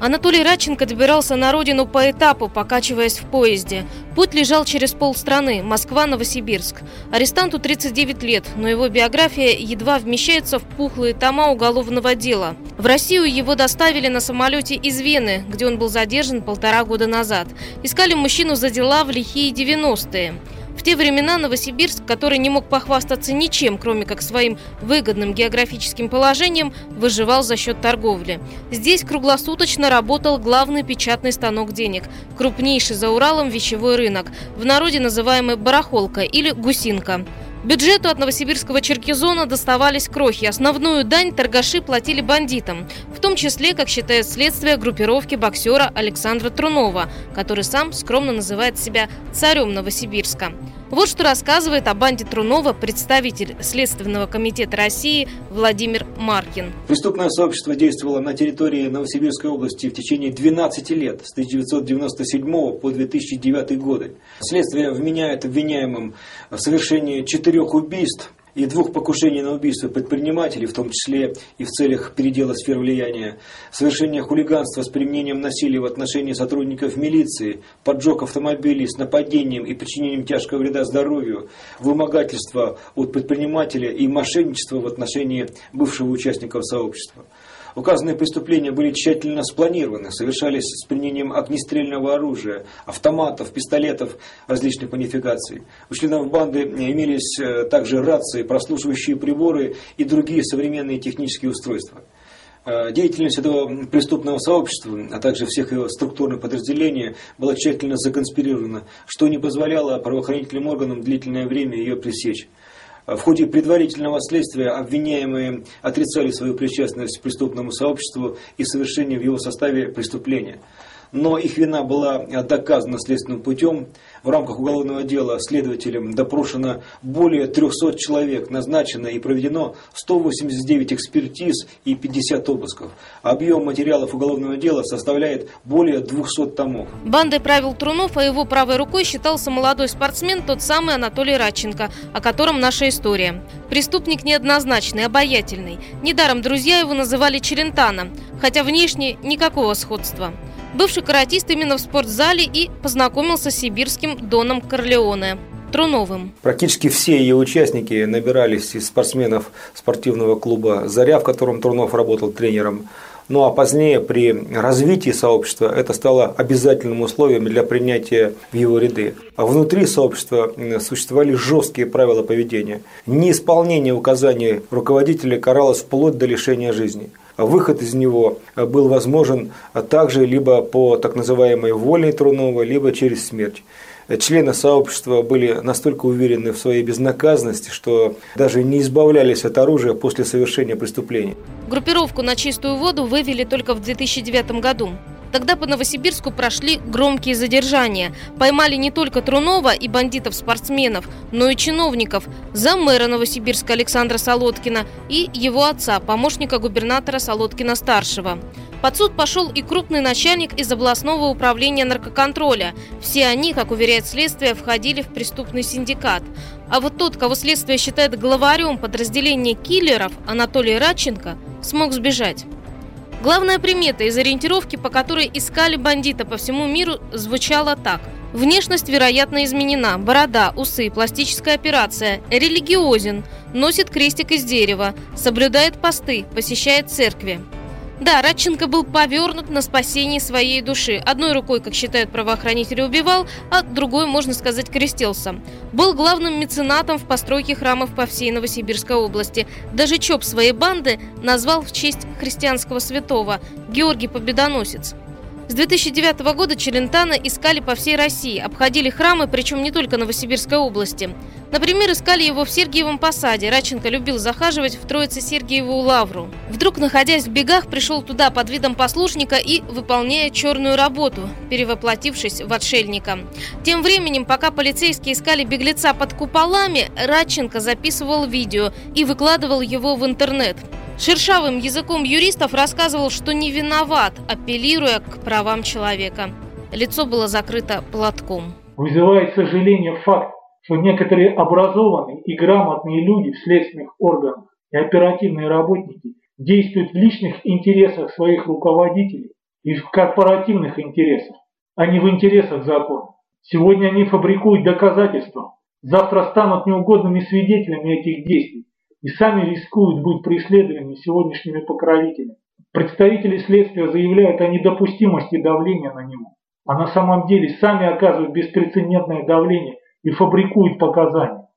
Анатолий Радченко добирался на родину по этапу, покачиваясь в поезде. Путь лежал через полстраны – Москва-Новосибирск. Арестанту 39 лет, но его биография едва вмещается в пухлые тома уголовного дела. В Россию его доставили на самолете из Вены, где он был задержан полтора года назад. Искали мужчину за дела в лихие 90-е. В те времена Новосибирск, который не мог похвастаться ничем, кроме как своим выгодным географическим положением, выживал за счет торговли. Здесь круглосуточно работал главный печатный станок денег, крупнейший за Уралом вещевой рынок, в народе называемый барахолка или гусинка. Бюджету от новосибирского Черкизона доставались крохи. Основную дань торгаши платили бандитам, в том числе, как считает следствие, группировки боксера Александра Трунова, который сам скромно называет себя царем Новосибирска. Вот что рассказывает о банде Трунова представитель Следственного комитета России Владимир Маркин. Преступное сообщество действовало на территории Новосибирской области в течение 12 лет, с 1997 по 2009 годы. Следствие вменяет обвиняемым в совершении четырех убийств и двух покушений на убийство предпринимателей, в том числе и в целях передела сфер влияния, совершение хулиганства с применением насилия в отношении сотрудников милиции, поджог автомобилей с нападением и причинением тяжкого вреда здоровью, вымогательство от предпринимателя и мошенничество в отношении бывшего участника сообщества. Указанные преступления были тщательно спланированы, совершались с применением огнестрельного оружия, автоматов, пистолетов различных модификаций. У членов банды имелись э, также рации, прослушивающие приборы и другие современные технические устройства. Э, деятельность этого преступного сообщества, а также всех его структурных подразделений была тщательно законспирирована, что не позволяло правоохранительным органам длительное время ее пресечь. В ходе предварительного следствия обвиняемые отрицали свою причастность к преступному сообществу и совершение в его составе преступления но их вина была доказана следственным путем. В рамках уголовного дела следователям допрошено более 300 человек, назначено и проведено 189 экспертиз и 50 обысков. Объем материалов уголовного дела составляет более 200 томов. Бандой правил Трунов, а его правой рукой считался молодой спортсмен, тот самый Анатолий Радченко, о котором наша история. Преступник неоднозначный, обаятельный. Недаром друзья его называли Челентано, хотя внешне никакого сходства. Бывший каратист именно в спортзале и познакомился с сибирским Доном Корлеоне. Труновым. Практически все ее участники набирались из спортсменов спортивного клуба «Заря», в котором Трунов работал тренером. Ну а позднее при развитии сообщества это стало обязательным условием для принятия в его ряды. А внутри сообщества существовали жесткие правила поведения. Неисполнение указаний руководителя каралось вплоть до лишения жизни – выход из него был возможен также либо по так называемой воле Трунова, либо через смерть. Члены сообщества были настолько уверены в своей безнаказанности, что даже не избавлялись от оружия после совершения преступления. Группировку на чистую воду вывели только в 2009 году. Тогда по Новосибирску прошли громкие задержания. Поймали не только Трунова и бандитов-спортсменов, но и чиновников. Замэра Новосибирска Александра Солодкина и его отца, помощника губернатора Солодкина-старшего. Под суд пошел и крупный начальник из областного управления наркоконтроля. Все они, как уверяет следствие, входили в преступный синдикат. А вот тот, кого следствие считает главарем подразделения киллеров, Анатолий Радченко, смог сбежать. Главная примета из ориентировки, по которой искали бандита по всему миру, звучала так. Внешность, вероятно, изменена. Борода, усы, пластическая операция. Религиозен. Носит крестик из дерева. Соблюдает посты. Посещает церкви. Да, Радченко был повернут на спасение своей души. Одной рукой, как считают правоохранители, убивал, а другой, можно сказать, крестился. Был главным меценатом в постройке храмов по всей Новосибирской области. Даже ЧОП своей банды назвал в честь христианского святого Георгий Победоносец. С 2009 года Челентана искали по всей России, обходили храмы, причем не только Новосибирской области. Например, искали его в Сергиевом посаде. Радченко любил захаживать в Троице-Сергиеву лавру. Вдруг, находясь в бегах, пришел туда под видом послушника и выполняя черную работу, перевоплотившись в отшельника. Тем временем, пока полицейские искали беглеца под куполами, Радченко записывал видео и выкладывал его в интернет. Шершавым языком юристов рассказывал, что не виноват, апеллируя к правам человека. Лицо было закрыто платком. Вызывает сожаление факт, что некоторые образованные и грамотные люди в следственных органах и оперативные работники действуют в личных интересах своих руководителей и в корпоративных интересах, а не в интересах закона. Сегодня они фабрикуют доказательства, завтра станут неугодными свидетелями этих действий и сами рискуют быть преследованными сегодняшними покровителями. Представители следствия заявляют о недопустимости давления на него, а на самом деле сами оказывают беспрецедентное давление и фабрикуют показания.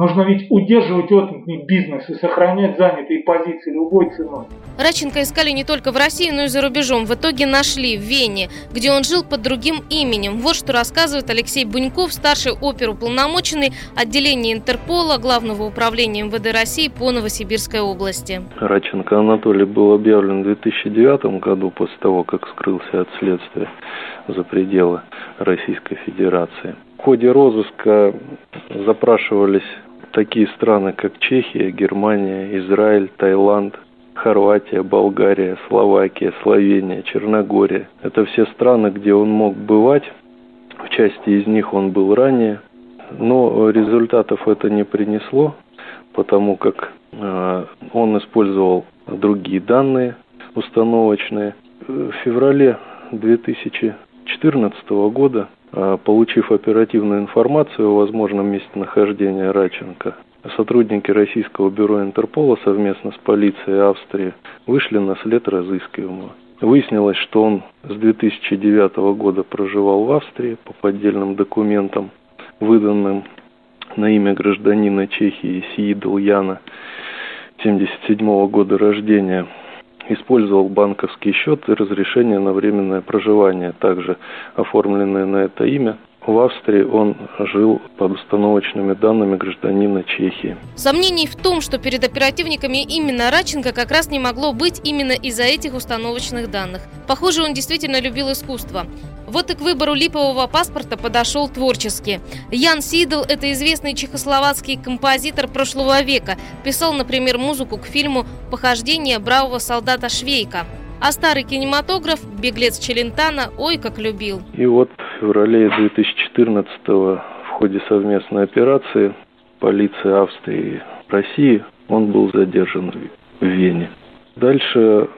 Нужно ведь удерживать отменный бизнес и сохранять занятые позиции любой ценой. Раченко искали не только в России, но и за рубежом. В итоге нашли в Вене, где он жил под другим именем. Вот что рассказывает Алексей Буньков, старший оперуполномоченный отделения Интерпола Главного управления МВД России по Новосибирской области. Раченко Анатолий был объявлен в 2009 году после того, как скрылся от следствия за пределы Российской Федерации. В ходе розыска запрашивались такие страны, как Чехия, Германия, Израиль, Таиланд, Хорватия, Болгария, Словакия, Словения, Черногория. Это все страны, где он мог бывать. В части из них он был ранее. Но результатов это не принесло, потому как э, он использовал другие данные установочные. В феврале 2014 года получив оперативную информацию о возможном местонахождении Раченко, сотрудники российского бюро Интерпола совместно с полицией Австрии вышли на след разыскиваемого. Выяснилось, что он с 2009 года проживал в Австрии по поддельным документам, выданным на имя гражданина Чехии Сиидл Яна 1977 года рождения – использовал банковский счет и разрешение на временное проживание, также оформленное на это имя. В Австрии он жил под установочными данными гражданина Чехии. Сомнений в том, что перед оперативниками именно Раченко как раз не могло быть именно из-за этих установочных данных. Похоже, он действительно любил искусство. Вот и к выбору липового паспорта подошел творчески. Ян Сидл – это известный чехословацкий композитор прошлого века. Писал, например, музыку к фильму «Похождение бравого солдата Швейка». А старый кинематограф «Беглец Челентана» ой как любил. И вот феврале 2014-го в ходе совместной операции полиции Австрии и России он был задержан в Вене. Дальше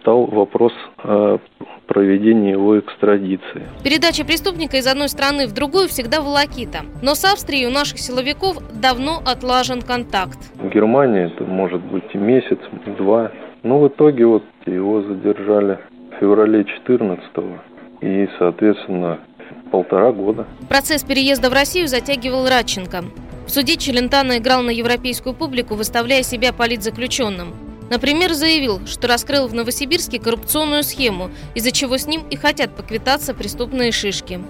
стал вопрос о проведении его экстрадиции. Передача преступника из одной страны в другую всегда волокита. Но с Австрией у наших силовиков давно отлажен контакт. В Германии это может быть и месяц, и два. Но в итоге вот его задержали в феврале 14 и, соответственно, полтора года. Процесс переезда в Россию затягивал Радченко. В суде Челентано играл на европейскую публику, выставляя себя политзаключенным. Например, заявил, что раскрыл в Новосибирске коррупционную схему, из-за чего с ним и хотят поквитаться преступные шишки.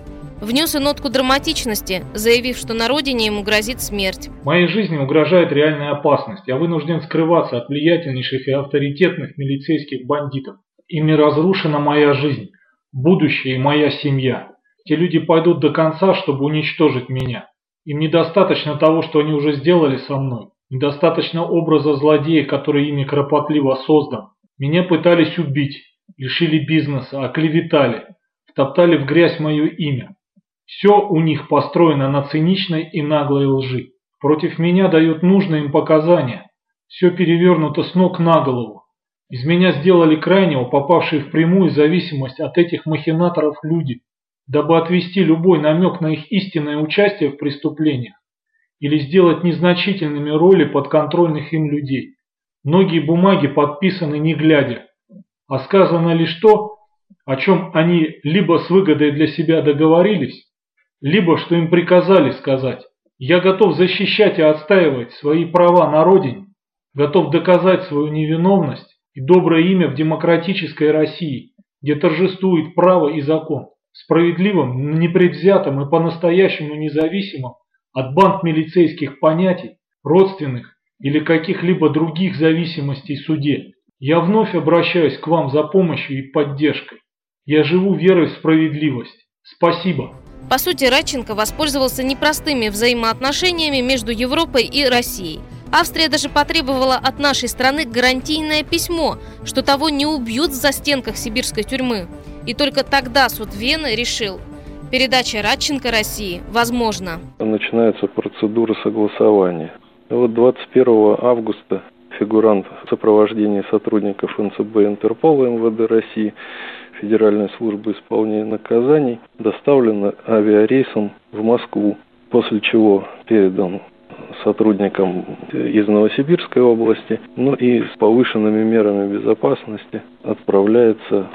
Внес и нотку драматичности, заявив, что на родине ему грозит смерть. Моей жизни угрожает реальная опасность. Я вынужден скрываться от влиятельнейших и авторитетных милицейских бандитов. Ими разрушена моя жизнь, будущее и моя семья. Те люди пойдут до конца, чтобы уничтожить меня. Им недостаточно того, что они уже сделали со мной. Недостаточно образа злодея, который ими кропотливо создан. Меня пытались убить, лишили бизнеса, оклеветали, втоптали в грязь мое имя. Все у них построено на циничной и наглой лжи. Против меня дают нужные им показания. Все перевернуто с ног на голову. Из меня сделали крайнего, попавшие в прямую зависимость от этих махинаторов люди, дабы отвести любой намек на их истинное участие в преступлениях или сделать незначительными роли подконтрольных им людей. Многие бумаги подписаны не глядя, а сказано лишь то, о чем они либо с выгодой для себя договорились, либо что им приказали сказать. Я готов защищать и отстаивать свои права на родине, готов доказать свою невиновность и доброе имя в демократической России, где торжествует право и закон, справедливым, непредвзятым и по-настоящему независимым от банд милицейских понятий, родственных или каких-либо других зависимостей суде. Я вновь обращаюсь к вам за помощью и поддержкой. Я живу верой в справедливость. Спасибо. По сути, Радченко воспользовался непростыми взаимоотношениями между Европой и Россией. Австрия даже потребовала от нашей страны гарантийное письмо, что того не убьют в застенках сибирской тюрьмы. И только тогда суд Вены решил, передача Радченко России возможна. Начинается процедура согласования. Вот 21 августа фигурант в сопровождении сотрудников НЦБ Интерпола МВД России Федеральной службы исполнения наказаний доставлен авиарейсом в Москву, после чего передан сотрудникам из Новосибирской области, ну и с повышенными мерами безопасности отправляется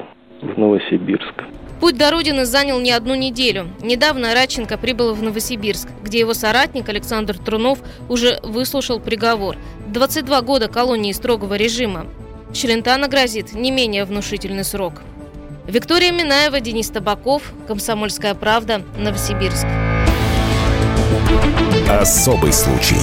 в Новосибирск. Путь до родины занял не одну неделю. Недавно Радченко прибыл в Новосибирск, где его соратник Александр Трунов уже выслушал приговор. 22 года колонии строгого режима. Челентано грозит не менее внушительный срок. Виктория Минаева, Денис Табаков, Комсомольская правда, Новосибирск. Особый случай.